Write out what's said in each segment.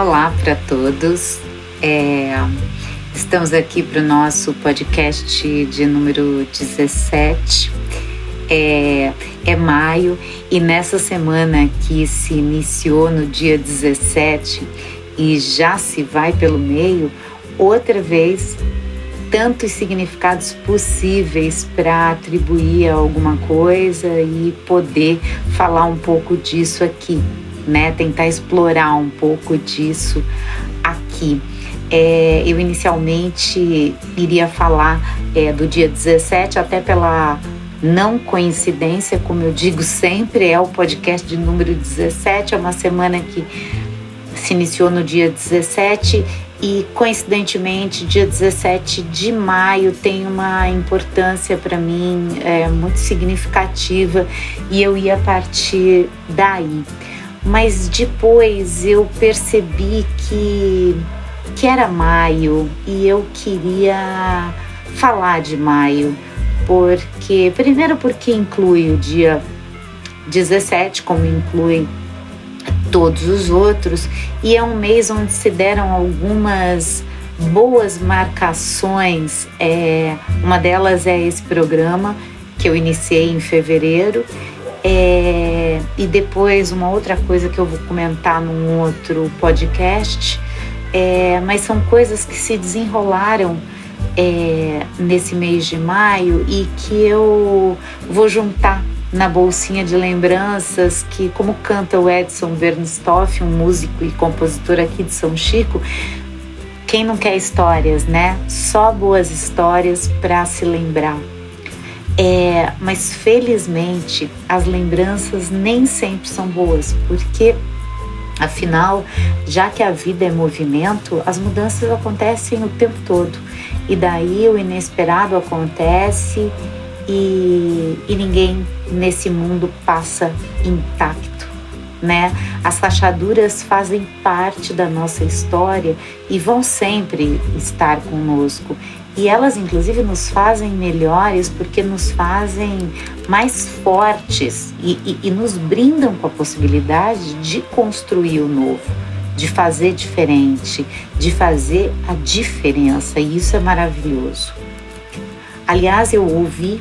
Olá para todos. É, estamos aqui para o nosso podcast de número 17. É, é maio e nessa semana que se iniciou no dia 17 e já se vai pelo meio, outra vez tantos significados possíveis para atribuir a alguma coisa e poder falar um pouco disso aqui né? Tentar explorar um pouco disso aqui. É, eu inicialmente iria falar é, do dia 17, até pela não coincidência, como eu digo sempre, é o podcast de número 17, é uma semana que se iniciou no dia 17 e coincidentemente dia 17 de maio tem uma importância para mim é, muito significativa e eu ia partir daí mas depois eu percebi que, que era maio e eu queria falar de maio, porque primeiro porque inclui o dia 17, como inclui todos os outros, e é um mês onde se deram algumas boas marcações. É, uma delas é esse programa que eu iniciei em fevereiro é, e depois, uma outra coisa que eu vou comentar num outro podcast, é, mas são coisas que se desenrolaram é, nesse mês de maio e que eu vou juntar na bolsinha de lembranças que, como canta o Edson Bernstoff, um músico e compositor aqui de São Chico, quem não quer histórias, né? Só boas histórias para se lembrar. É, mas felizmente as lembranças nem sempre são boas, porque afinal, já que a vida é movimento, as mudanças acontecem o tempo todo. E daí o inesperado acontece e, e ninguém nesse mundo passa intacto. Né? As rachaduras fazem parte da nossa história e vão sempre estar conosco. E elas, inclusive, nos fazem melhores porque nos fazem mais fortes e, e, e nos brindam com a possibilidade de construir o novo, de fazer diferente, de fazer a diferença. E isso é maravilhoso. Aliás, eu ouvi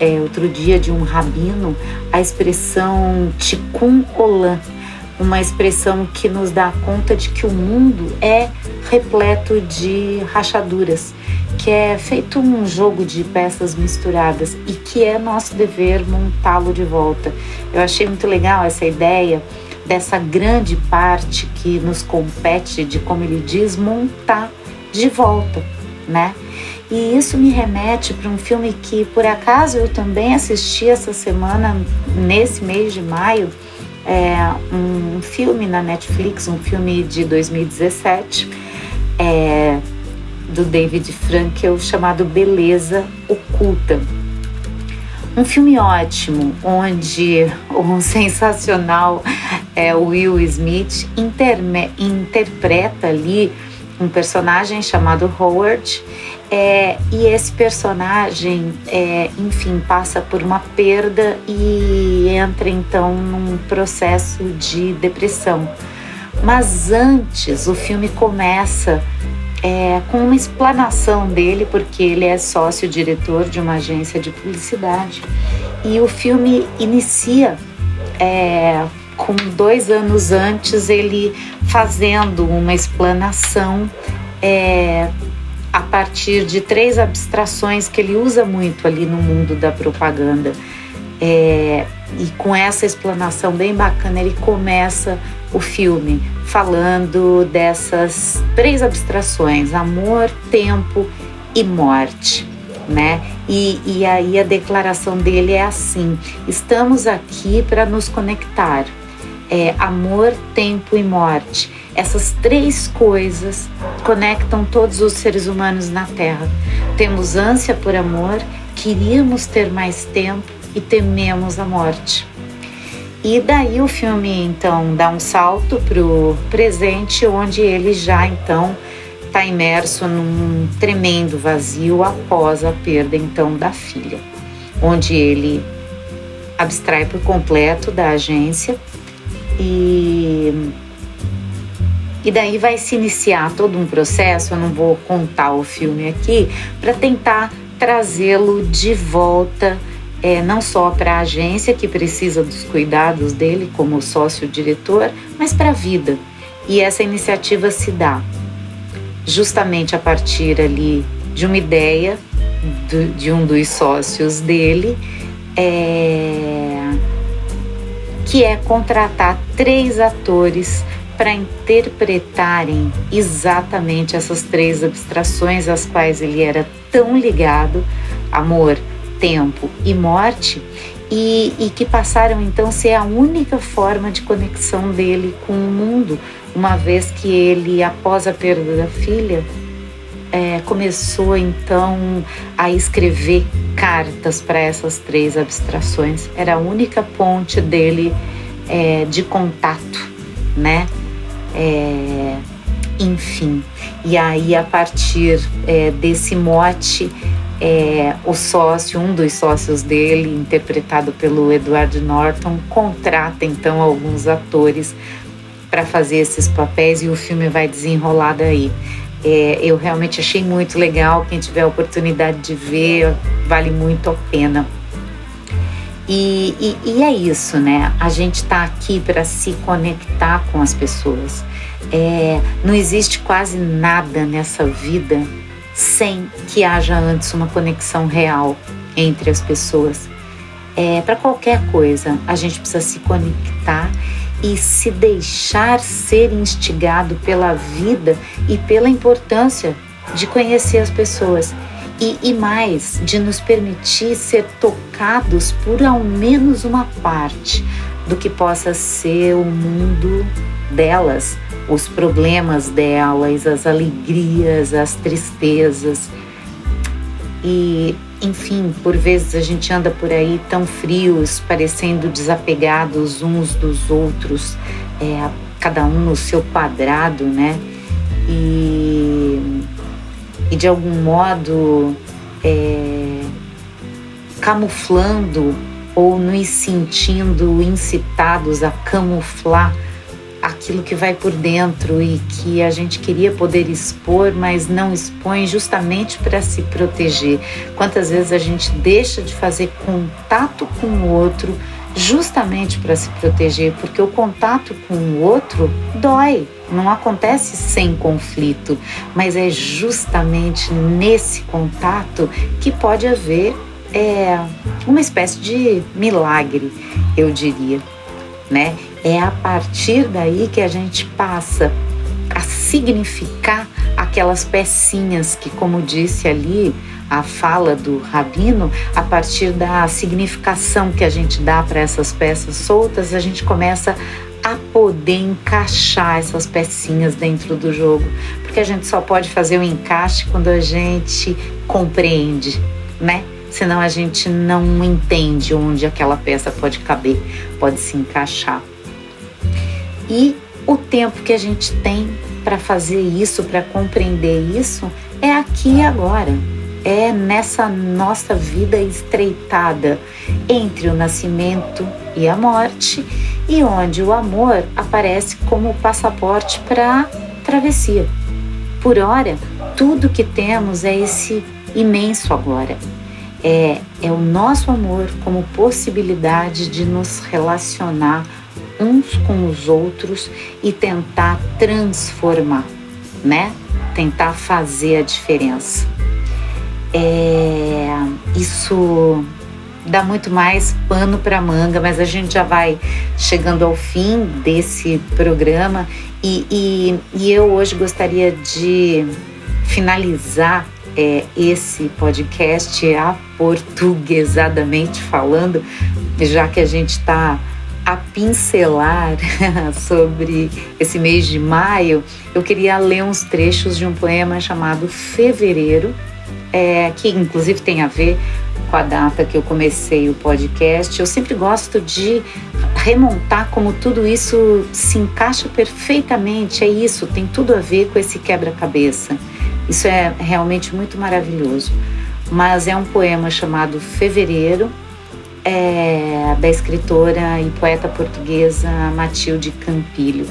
é, outro dia de um rabino a expressão tikkun olam, uma expressão que nos dá conta de que o mundo é repleto de rachaduras que é feito um jogo de peças misturadas e que é nosso dever montá-lo de volta. Eu achei muito legal essa ideia dessa grande parte que nos compete de, como ele diz, montar de volta, né? E isso me remete para um filme que, por acaso, eu também assisti essa semana, nesse mês de maio, é um filme na Netflix, um filme de 2017, é, do David Frankel chamado Beleza Oculta. Um filme ótimo, onde um sensacional é, Will Smith interpreta ali um personagem chamado Howard é, e esse personagem, é, enfim, passa por uma perda e entra então num processo de depressão. Mas antes, o filme começa é, com uma explanação dele, porque ele é sócio-diretor de uma agência de publicidade. E o filme inicia é, com dois anos antes ele fazendo uma explanação é, a partir de três abstrações que ele usa muito ali no mundo da propaganda. É, e com essa explanação bem bacana, ele começa o filme falando dessas três abstrações: amor, tempo e morte. Né? E, e aí a declaração dele é assim: estamos aqui para nos conectar. É, amor, tempo e morte. Essas três coisas conectam todos os seres humanos na Terra. Temos ânsia por amor, queríamos ter mais tempo e tememos a morte. E daí o filme então dá um salto pro presente, onde ele já então está imerso num tremendo vazio após a perda então da filha, onde ele abstrai por completo da agência e E daí vai se iniciar todo um processo, eu não vou contar o filme aqui, para tentar trazê-lo de volta, é, não só para a agência que precisa dos cuidados dele como sócio-diretor, mas para a vida. E essa iniciativa se dá justamente a partir ali de uma ideia do, de um dos sócios dele, é, que é contratar três atores para interpretarem exatamente essas três abstrações às quais ele era tão ligado amor, tempo e morte e, e, que passaram então a ser a única forma de conexão dele com o mundo, uma vez que ele, após a perda da filha, é, começou então a escrever cartas para essas três abstrações. Era a única ponte dele é, de contato, né? É, enfim, e aí a partir é, desse mote, é, o sócio, um dos sócios dele, interpretado pelo Edward Norton, contrata então alguns atores para fazer esses papéis e o filme vai desenrolar daí. É, eu realmente achei muito legal. Quem tiver a oportunidade de ver, vale muito a pena. E, e, e é isso, né? A gente está aqui para se conectar com as pessoas. É, não existe quase nada nessa vida sem que haja antes uma conexão real entre as pessoas. É, para qualquer coisa, a gente precisa se conectar e se deixar ser instigado pela vida e pela importância de conhecer as pessoas. E, e, mais, de nos permitir ser tocados por ao menos uma parte do que possa ser o mundo delas, os problemas delas, as alegrias, as tristezas. E, enfim, por vezes a gente anda por aí tão frios, parecendo desapegados uns dos outros, é, cada um no seu quadrado, né? E, e de algum modo é, camuflando ou nos sentindo incitados a camuflar aquilo que vai por dentro e que a gente queria poder expor, mas não expõe justamente para se proteger. Quantas vezes a gente deixa de fazer contato com o outro justamente para se proteger, porque o contato com o outro dói, não acontece sem conflito, mas é justamente nesse contato que pode haver é, uma espécie de milagre, eu diria, né? É a partir daí que a gente passa a significar aquelas pecinhas que, como disse ali a fala do rabino, a partir da significação que a gente dá para essas peças soltas, a gente começa a poder encaixar essas pecinhas dentro do jogo, porque a gente só pode fazer o encaixe quando a gente compreende, né? Senão a gente não entende onde aquela peça pode caber, pode se encaixar e o tempo que a gente tem para fazer isso, para compreender isso, é aqui e agora. É nessa nossa vida estreitada entre o nascimento e a morte, e onde o amor aparece como passaporte para a travessia. Por hora, tudo que temos é esse imenso agora. É, é o nosso amor como possibilidade de nos relacionar uns com os outros e tentar transformar, né? Tentar fazer a diferença. É, isso dá muito mais pano para manga, mas a gente já vai chegando ao fim desse programa e, e, e eu hoje gostaria de finalizar é, esse podcast aportuguesadamente falando, já que a gente está a pincelar sobre esse mês de maio, eu queria ler uns trechos de um poema chamado Fevereiro, é, que inclusive tem a ver com a data que eu comecei o podcast. Eu sempre gosto de remontar como tudo isso se encaixa perfeitamente. É isso, tem tudo a ver com esse quebra-cabeça. Isso é realmente muito maravilhoso. Mas é um poema chamado Fevereiro é, da escritora e poeta portuguesa Matilde Campilho.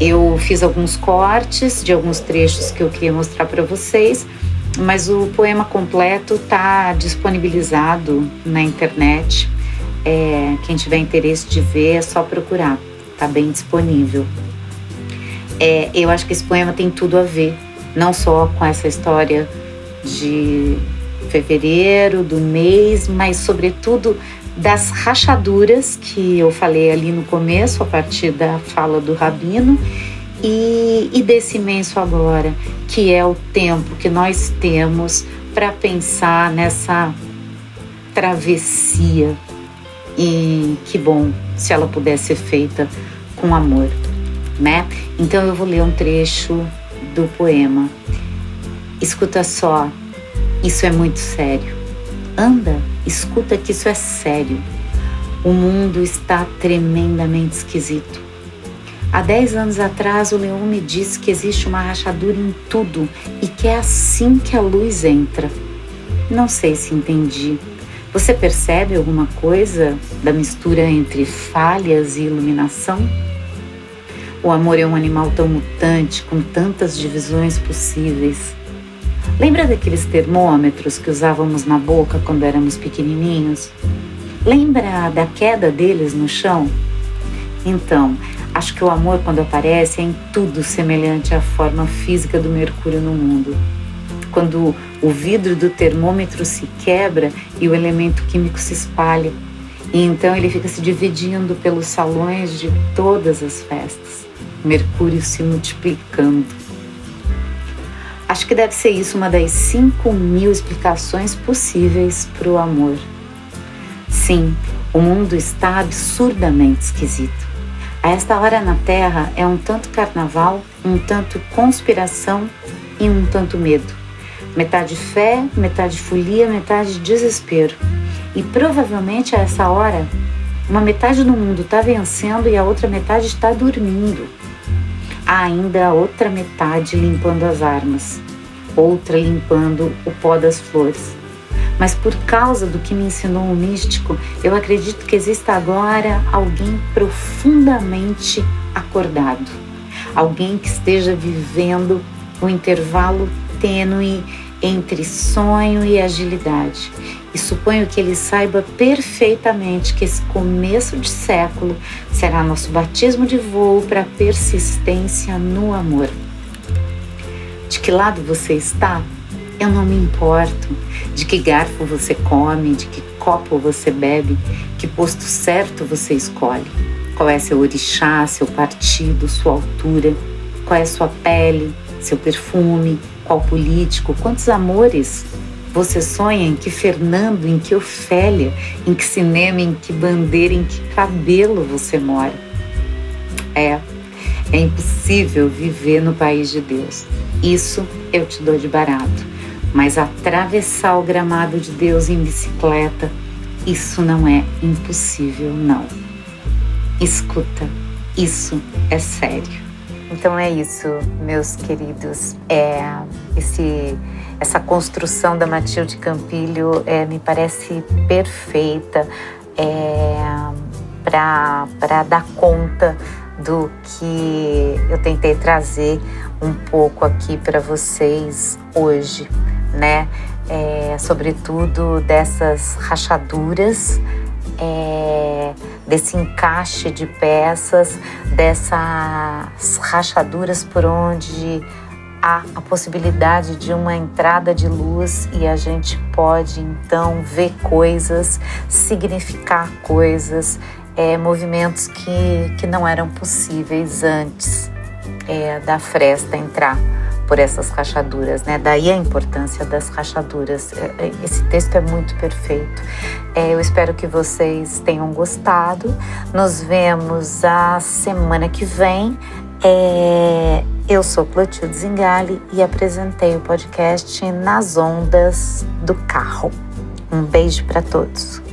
Eu fiz alguns cortes de alguns trechos que eu queria mostrar para vocês, mas o poema completo está disponibilizado na internet. É, quem tiver interesse de ver é só procurar, está bem disponível. É, eu acho que esse poema tem tudo a ver, não só com essa história de fevereiro, do mês, mas sobretudo das rachaduras que eu falei ali no começo, a partir da fala do Rabino, e, e desse imenso agora, que é o tempo que nós temos para pensar nessa travessia. E que bom se ela pudesse ser feita com amor, né? Então eu vou ler um trecho do poema. Escuta só, isso é muito sério. Anda, escuta que isso é sério. O mundo está tremendamente esquisito. Há dez anos atrás, o leão me disse que existe uma rachadura em tudo e que é assim que a luz entra. Não sei se entendi. Você percebe alguma coisa da mistura entre falhas e iluminação? O amor é um animal tão mutante, com tantas divisões possíveis. Lembra daqueles termômetros que usávamos na boca quando éramos pequenininhos? Lembra da queda deles no chão? Então, acho que o amor, quando aparece, é em tudo semelhante à forma física do mercúrio no mundo. Quando o vidro do termômetro se quebra e o elemento químico se espalha, e então ele fica se dividindo pelos salões de todas as festas, Mercúrio se multiplicando. Acho que deve ser isso uma das 5 mil explicações possíveis para o amor. Sim, o mundo está absurdamente esquisito. A esta hora na Terra é um tanto carnaval, um tanto conspiração e um tanto medo. Metade fé, metade folia, metade desespero. E provavelmente a essa hora, uma metade do mundo está vencendo e a outra metade está dormindo há ainda a outra metade limpando as armas, outra limpando o pó das flores. Mas por causa do que me ensinou o místico, eu acredito que exista agora alguém profundamente acordado, alguém que esteja vivendo o intervalo tênue entre sonho e agilidade. E suponho que ele saiba perfeitamente que esse começo de século será nosso batismo de voo para persistência no amor. De que lado você está? Eu não me importo. De que garfo você come, de que copo você bebe, que posto certo você escolhe. Qual é seu orixá, seu partido, sua altura, qual é sua pele, seu perfume, qual político, quantos amores você sonha em que Fernando, em que Ofélia, em que cinema, em que bandeira, em que cabelo você mora. É, é impossível viver no país de Deus. Isso eu te dou de barato. Mas atravessar o gramado de Deus em bicicleta, isso não é impossível, não. Escuta, isso é sério. Então é isso, meus queridos. É esse essa construção da Matilde Campilho é, me parece perfeita é, para dar conta do que eu tentei trazer um pouco aqui para vocês hoje, né? É, sobretudo dessas rachaduras é, desse encaixe de peças, dessas rachaduras por onde há a possibilidade de uma entrada de luz e a gente pode então ver coisas, significar coisas, é, movimentos que, que não eram possíveis antes é, da fresta entrar por essas rachaduras, né? Daí a importância das rachaduras. É, é, esse texto é muito perfeito. É, eu espero que vocês tenham gostado. Nos vemos a semana que vem. Eu sou Clotilde Zingali e apresentei o podcast Nas Ondas do Carro. Um beijo para todos.